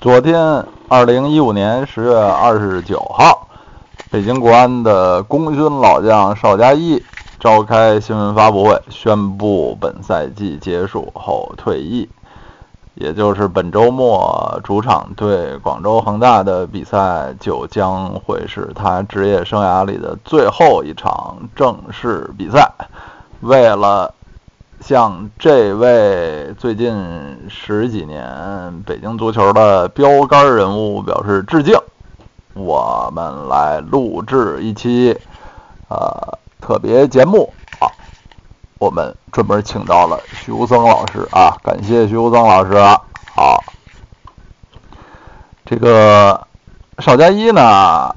昨天，二零一五年十月二十九号，北京国安的功勋老将邵佳一召开新闻发布会，宣布本赛季结束后退役，也就是本周末主场对广州恒大的比赛就将会是他职业生涯里的最后一场正式比赛。为了向这位最近十几年北京足球的标杆人物表示致敬，我们来录制一期呃特别节目啊。我们专门请到了徐无僧老师啊，感谢徐无僧老师。好，这个邵佳一呢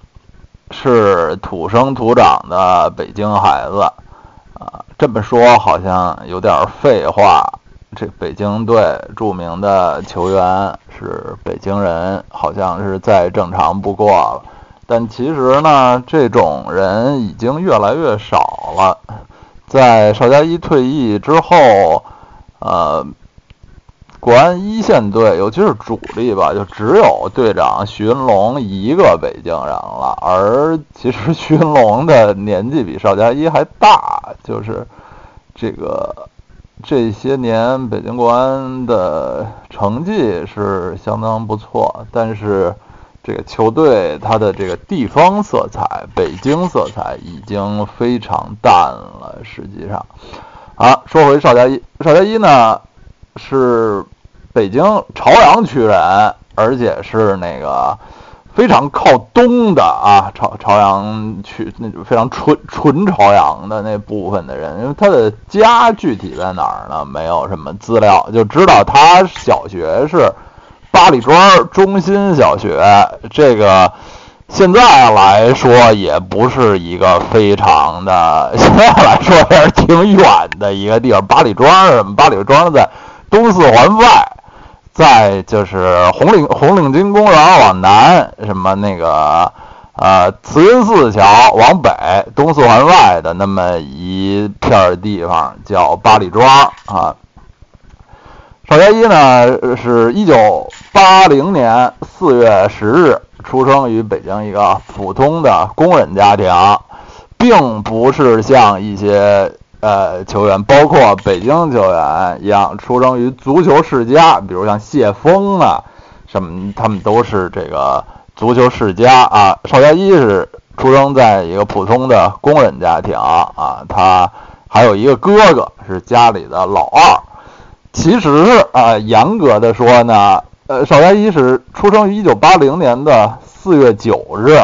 是土生土长的北京孩子。啊，这么说好像有点废话。这北京队著名的球员是北京人，好像是再正常不过了。但其实呢，这种人已经越来越少了。在邵佳一退役之后，呃。国安一线队，尤其是主力吧，就只有队长徐云龙一个北京人了。而其实徐云龙的年纪比邵佳一还大，就是这个这些年北京国安的成绩是相当不错，但是这个球队它的这个地方色彩、北京色彩已经非常淡了。实际上，啊，说回邵佳一，邵佳一呢？是北京朝阳区人，而且是那个非常靠东的啊，朝朝阳区那种非常纯纯朝阳的那部分的人。因为他的家具体在哪儿呢？没有什么资料，就知道他小学是八里庄中心小学。这个现在来说也不是一个非常的，现在来说也是挺远的一个地方。八里庄什么？八里庄在。东四环外，在就是红领红领巾公园往南，什么那个呃慈云寺桥往北，东四环外的那么一片地方叫八里庄啊。邵佳一呢，是一九八零年四月十日出生于北京一个普通的工人家庭，并不是像一些。呃，球员包括北京球员一样，出生于足球世家，比如像谢峰啊，什么他们都是这个足球世家啊。邵佳一是出生在一个普通的工人家庭啊，他还有一个哥哥是家里的老二。其实啊，严格的说呢，呃，邵佳一是出生于一九八零年的四月九日。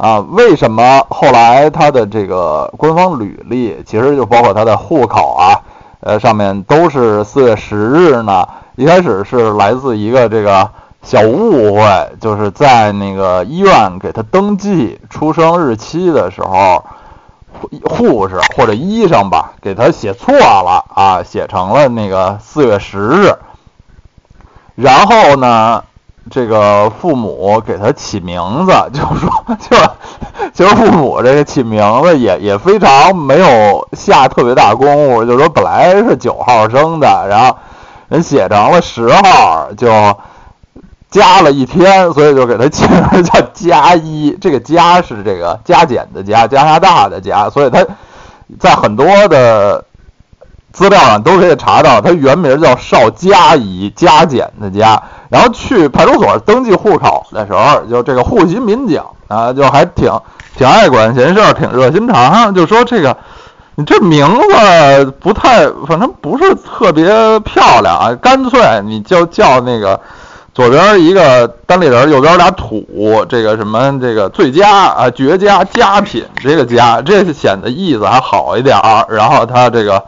啊，为什么后来他的这个官方履历，其实就包括他的户口啊，呃，上面都是四月十日呢？一开始是来自一个这个小误会，就是在那个医院给他登记出生日期的时候，护士或者医生吧，给他写错了啊，写成了那个四月十日，然后呢？这个父母给他起名字，就是说，就是其实父母这个起名字也也非常没有下特别大功夫，就是说本来是九号生的，然后人写成了十号，就加了一天，所以就给他起名叫加一。这个加是这个加减的加，加拿大的加，所以他在很多的。资料上都可以查到，他原名叫邵佳怡，加减的加。然后去派出所登记户口的时候，就这个户籍民警啊，就还挺挺爱管闲事儿，挺热心肠，就说这个你这名字不太，反正不是特别漂亮啊，干脆你就叫那个左边一个单立人，右边俩土，这个什么这个最佳啊，绝佳佳品，这个佳，这显得意思还好一点儿。然后他这个。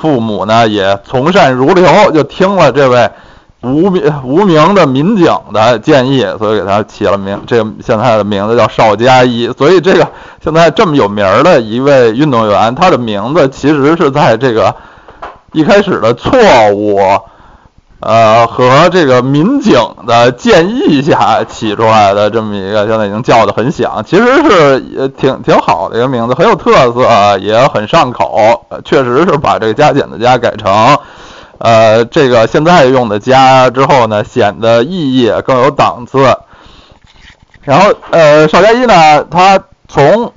父母呢也从善如流，就听了这位无名无名的民警的建议，所以给他起了名，这个现在的名字叫邵佳一。所以这个现在这么有名的一位运动员，他的名字其实是在这个一开始的错误。呃，和这个民警的建议下起出来的这么一个，现在已经叫的很响，其实是也挺挺好的一个名字，很有特色，也很上口。确实是把这个加减的加改成，呃，这个现在用的加之后呢，显得意义更有档次。然后，呃，邵佳一呢，他从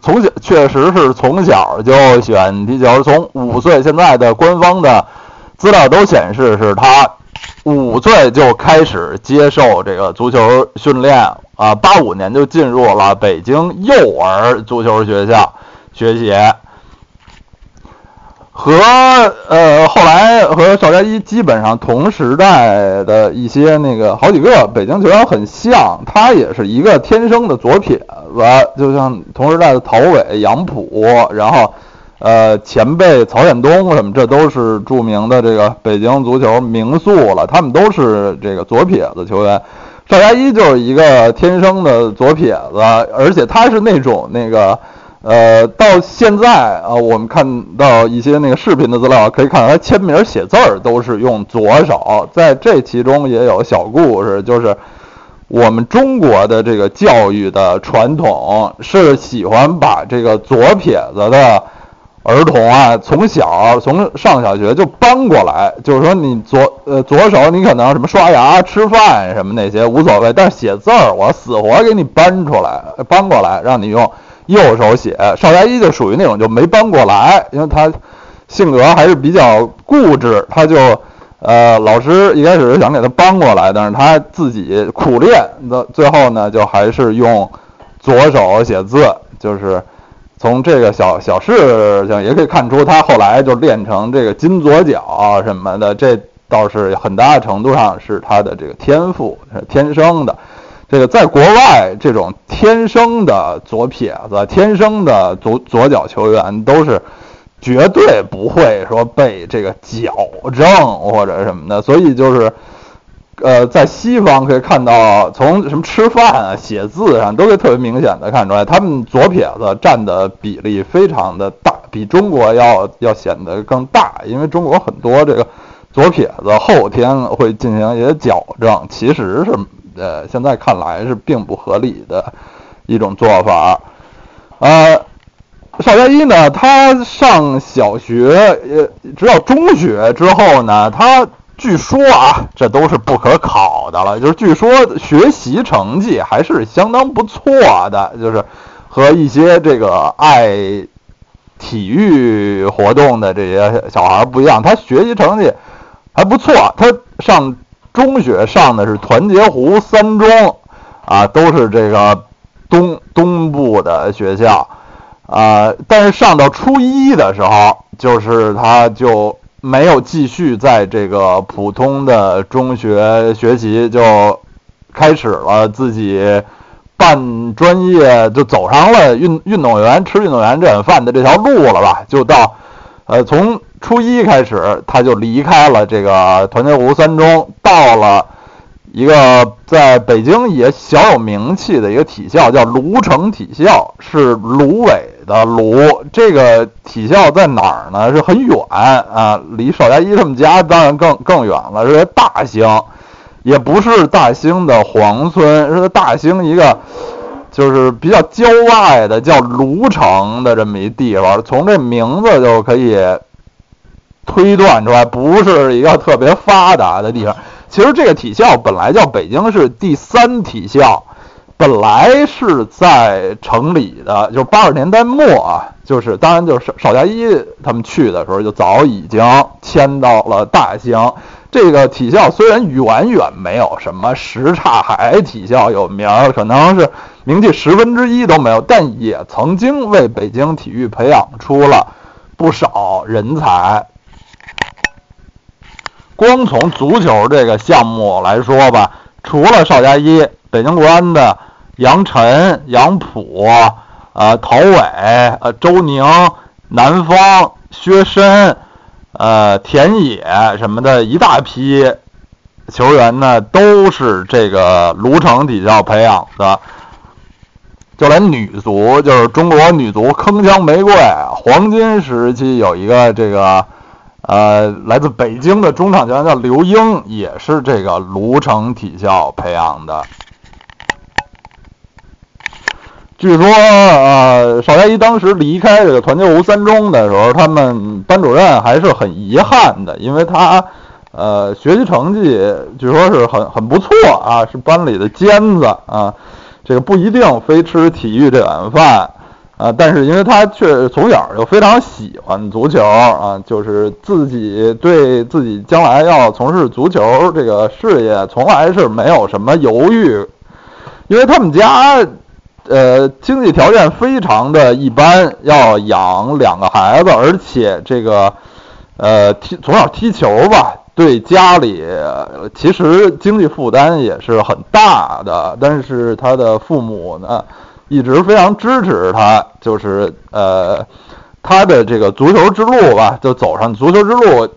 从小确实是从小就喜欢踢球，从五岁，现在的官方的资料都显示是他五岁就开始接受这个足球训练啊，八五年就进入了北京幼儿足球学校学习。和呃后来和邵佳一基本上同时代的一些那个好几个北京球员很像，他也是一个天生的左撇子，就像同时代的陶伟、杨浦，然后呃前辈曹远东什么，这都是著名的这个北京足球名宿了，他们都是这个左撇子球员。邵佳一就是一个天生的左撇子，而且他是那种那个。呃，到现在啊，我们看到一些那个视频的资料，可以看到他签名写字儿都是用左手。在这其中也有小故事，就是我们中国的这个教育的传统是喜欢把这个左撇子的儿童啊，从小从上小学就搬过来，就是说你左呃左手你可能什么刷牙、吃饭什么那些无所谓，但是写字儿我死活给你搬出来，搬过来让你用。右手写，邵佳一就属于那种就没搬过来，因为他性格还是比较固执，他就呃老师一开始是想给他搬过来，但是他自己苦练，那最后呢就还是用左手写字，就是从这个小小事情也可以看出，他后来就练成这个金左脚什么的，这倒是很大程度上是他的这个天赋，是天生的。这个在国外，这种天生的左撇子、天生的左左脚球员都是绝对不会说被这个矫正或者什么的，所以就是，呃，在西方可以看到，从什么吃饭啊、写字上都可以特别明显的看出来，他们左撇子占的比例非常的大，比中国要要显得更大，因为中国很多这个左撇子后天会进行一些矫正，其实是。呃，现在看来是并不合理的一种做法。呃，邵佳一呢，他上小学，呃，直到中学之后呢，他据说啊，这都是不可考的了，就是据说学习成绩还是相当不错的，就是和一些这个爱体育活动的这些小孩不一样，他学习成绩还不错，他上。中学上的是团结湖三中，啊，都是这个东东部的学校，啊，但是上到初一的时候，就是他就没有继续在这个普通的中学学习，就开始了自己办专业，就走上了运运动员吃运动员这碗饭的这条路了吧？就到，呃，从。初一开始，他就离开了这个团结湖三中，到了一个在北京也小有名气的一个体校，叫芦城体校，是芦苇的芦。这个体校在哪儿呢？是很远啊，离邵佳一他们家当然更更远了，是在大兴，也不是大兴的黄村，是在大兴一个就是比较郊外的叫芦城的这么一地方。从这名字就可以。推断出来不是一个特别发达的地方。其实这个体校本来叫北京市第三体校，本来是在城里的，就是八十年代末啊，就是当然就是邵佳一他们去的时候就早已经迁到了大兴。这个体校虽然远远没有什么什刹海体校有名，可能是名气十分之一都没有，但也曾经为北京体育培养出了不少人才。光从足球这个项目来说吧，除了邵佳一，北京国安的杨晨、杨浦、呃陶伟、呃周宁、南方、薛申、呃田野什么的一大批球员呢，都是这个卢城体校培养的。就连女足，就是中国女足铿锵玫瑰黄金时期，有一个这个。呃，来自北京的中场球员叫刘英，也是这个芦城体校培养的。据说呃，邵佳一当时离开这个团结湖三中的时候，他们班主任还是很遗憾的，因为他呃学习成绩据说是很很不错啊，是班里的尖子啊，这个不一定非吃体育这碗饭。啊，但是因为他却从小就非常喜欢足球啊，就是自己对自己将来要从事足球这个事业，从来是没有什么犹豫。因为他们家，呃，经济条件非常的一般，要养两个孩子，而且这个，呃，踢从小踢球吧，对家里其实经济负担也是很大的。但是他的父母呢？一直非常支持他，就是呃，他的这个足球之路吧，就走上足球之路，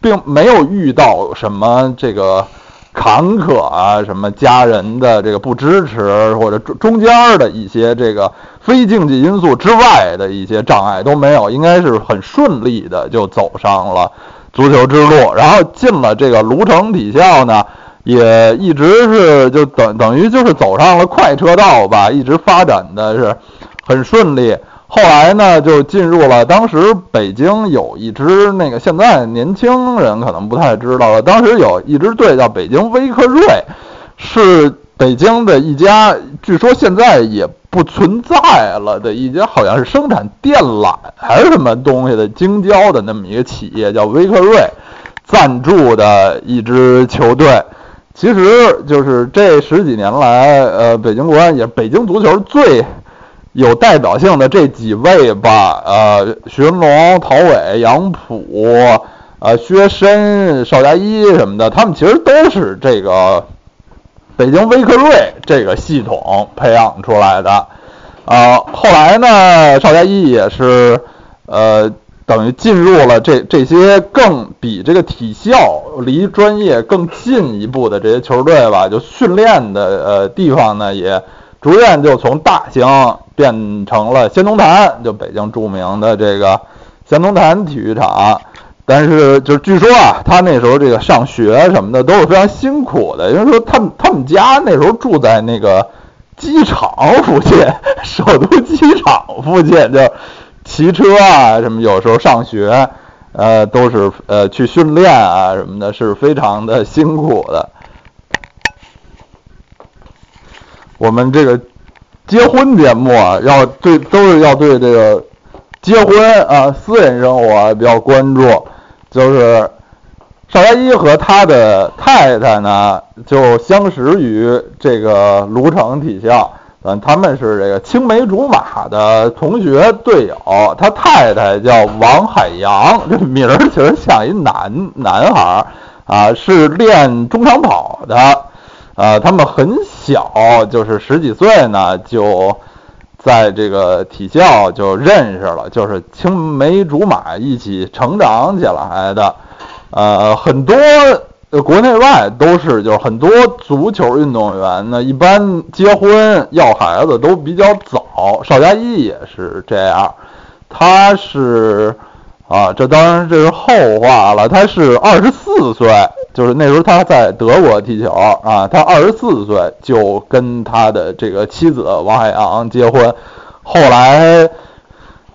并没有遇到什么这个坎坷啊，什么家人的这个不支持，或者中间的一些这个非竞技因素之外的一些障碍都没有，应该是很顺利的就走上了足球之路，然后进了这个卢城体校呢。也一直是就等等于就是走上了快车道吧，一直发展的是很顺利。后来呢，就进入了当时北京有一支那个现在年轻人可能不太知道了，当时有一支队叫北京威克瑞，是北京的一家，据说现在也不存在了的一家，好像是生产电缆还是什么东西的京郊的那么一个企业，叫威克瑞赞助的一支球队。其实就是这十几年来，呃，北京国安也北京足球最有代表性的这几位吧，呃，徐文龙、陶伟、杨浦，呃，薛申、邵佳一什么的，他们其实都是这个北京威克瑞这个系统培养出来的，啊，后来呢，邵佳一也是，呃。等于进入了这这些更比这个体校离专业更进一步的这些球队吧，就训练的呃地方呢，也逐渐就从大兴变成了仙农坛，就北京著名的这个仙农坛体育场。但是就据说啊，他那时候这个上学什么的都是非常辛苦的，因为说他们他们家那时候住在那个机场附近，首都机场附近就。骑车啊，什么有时候上学，呃，都是呃去训练啊什么的，是非常的辛苦的。我们这个结婚节目啊，要对都是要对这个结婚啊私人生活比较关注。就是邵佳一和他的太太呢，就相识于这个卢城体校。嗯，他们是这个青梅竹马的同学队友，他太太叫王海洋，这名儿其实像一男男孩儿啊，是练中长跑的，啊，他们很小，就是十几岁呢，就在这个体校就认识了，就是青梅竹马一起成长起来的，呃，很多。呃，国内外都是，就是很多足球运动员呢，一般结婚要孩子都比较早。邵佳一也是这样，他是啊，这当然这是后话了。他是二十四岁，就是那时候他在德国踢球啊，他二十四岁就跟他的这个妻子王海洋结婚，后来。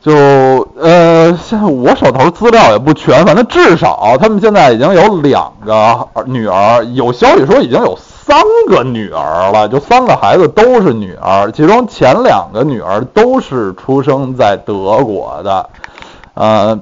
就呃，现在我手头资料也不全，反正至少他们现在已经有两个女儿，有消息说已经有三个女儿了，就三个孩子都是女儿，其中前两个女儿都是出生在德国的，呃，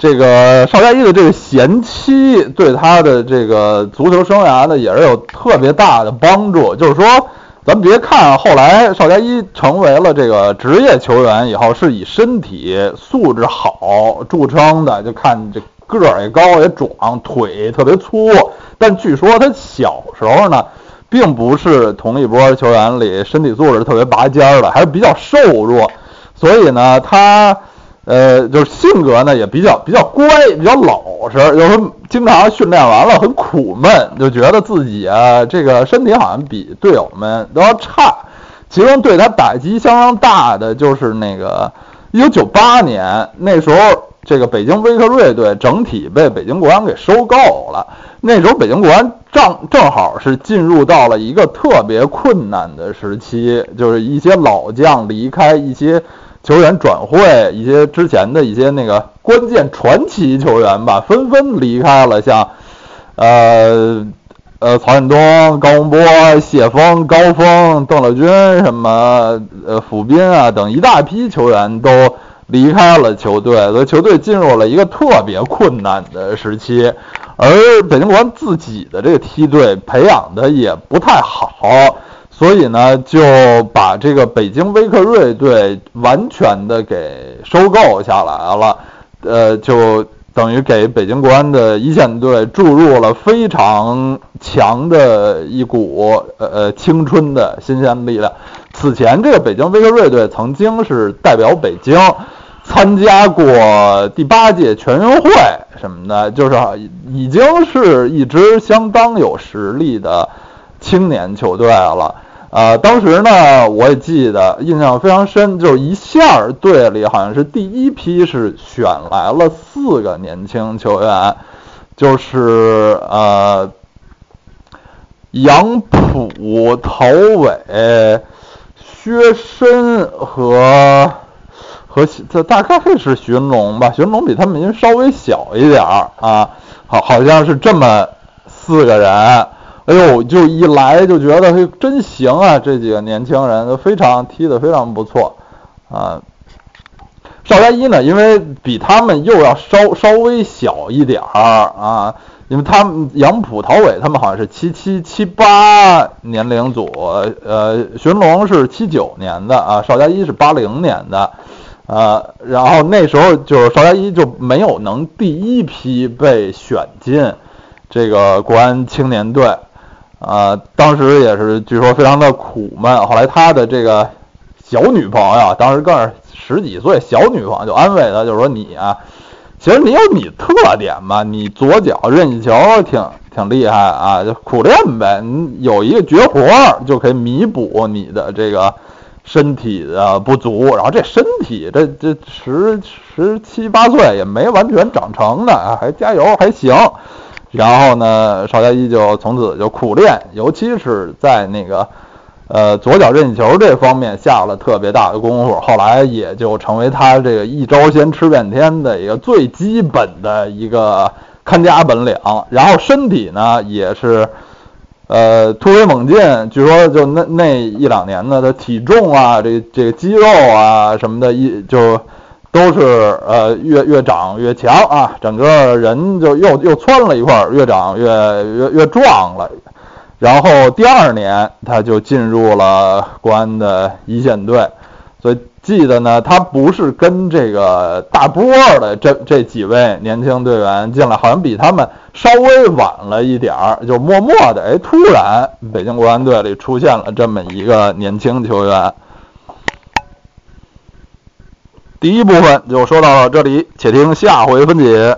这个邵佳一的这个贤妻对他的这个足球生涯呢也是有特别大的帮助，就是说。咱们别看后来邵佳一成为了这个职业球员以后，是以身体素质好著称的，就看这个儿也高也壮，腿特别粗。但据说他小时候呢，并不是同一波球员里身体素质特别拔尖的，还是比较瘦弱。所以呢，他。呃，就是性格呢也比较比较乖，比较老实。有时候经常训练完了很苦闷，就觉得自己啊这个身体好像比队友们都要差。其中对他打击相当大的就是那个一九九八年那时候，这个北京威克瑞队整体被北京国安给收购了。那时候北京国安正正好是进入到了一个特别困难的时期，就是一些老将离开，一些球员转会，一些之前的一些那个关键传奇球员吧，纷纷离开了，像呃呃曹远东、高洪波、谢峰、高峰、邓乐军什么呃傅斌啊等一大批球员都。离开了球队，所以球队进入了一个特别困难的时期，而北京国安自己的这个梯队培养的也不太好，所以呢就把这个北京威克瑞队完全的给收购下来了，呃，就等于给北京国安的一线队注入了非常强的一股呃呃青春的新鲜力量。此前这个北京威克瑞队曾经是代表北京。参加过第八届全运会什么的，就是已经是一支相当有实力的青年球队了。呃，当时呢，我也记得印象非常深，就是一下队里好像是第一批是选来了四个年轻球员，就是呃杨浦、陶伟、薛申和。和这大概是徐云龙吧，徐云龙比他们因为稍微小一点儿啊，好好像是这么四个人，哎呦，就一来就觉得嘿真行啊，这几个年轻人都非常踢得非常不错啊。邵佳一呢，因为比他们又要稍稍微小一点儿啊，因为他们杨浦、陶伟他们好像是七七七八年龄组，呃，寻龙是七九年的啊，邵佳一是八零年的。呃，然后那时候就是邵佳一就没有能第一批被选进这个国安青年队，啊，当时也是据说非常的苦闷。后来他的这个小女朋友，当时更是十几岁小女朋友，就安慰他，就说你啊，其实你有你特点嘛，你左脚任意球挺挺厉害啊，就苦练呗，你有一个绝活就可以弥补你的这个。身体的不足，然后这身体这这十十七八岁也没完全长成呢，还加油还行。然后呢，邵佳一就从此就苦练，尤其是在那个呃左脚任意球这方面下了特别大的功夫。后来也就成为他这个一招鲜吃遍天的一个最基本的一个看家本领。然后身体呢也是。呃，突飞猛进，据说就那那一两年呢，他体重啊，这这个肌肉啊什么的，一就都是呃越越长越强啊，整个人就又又窜了一块，越长越越越壮了。然后第二年他就进入了国安的一线队，所以。记得呢，他不是跟这个大波的这这几位年轻队员进来，好像比他们稍微晚了一点儿，就默默的，哎，突然北京国安队里出现了这么一个年轻球员。第一部分就说到了这里，且听下回分解。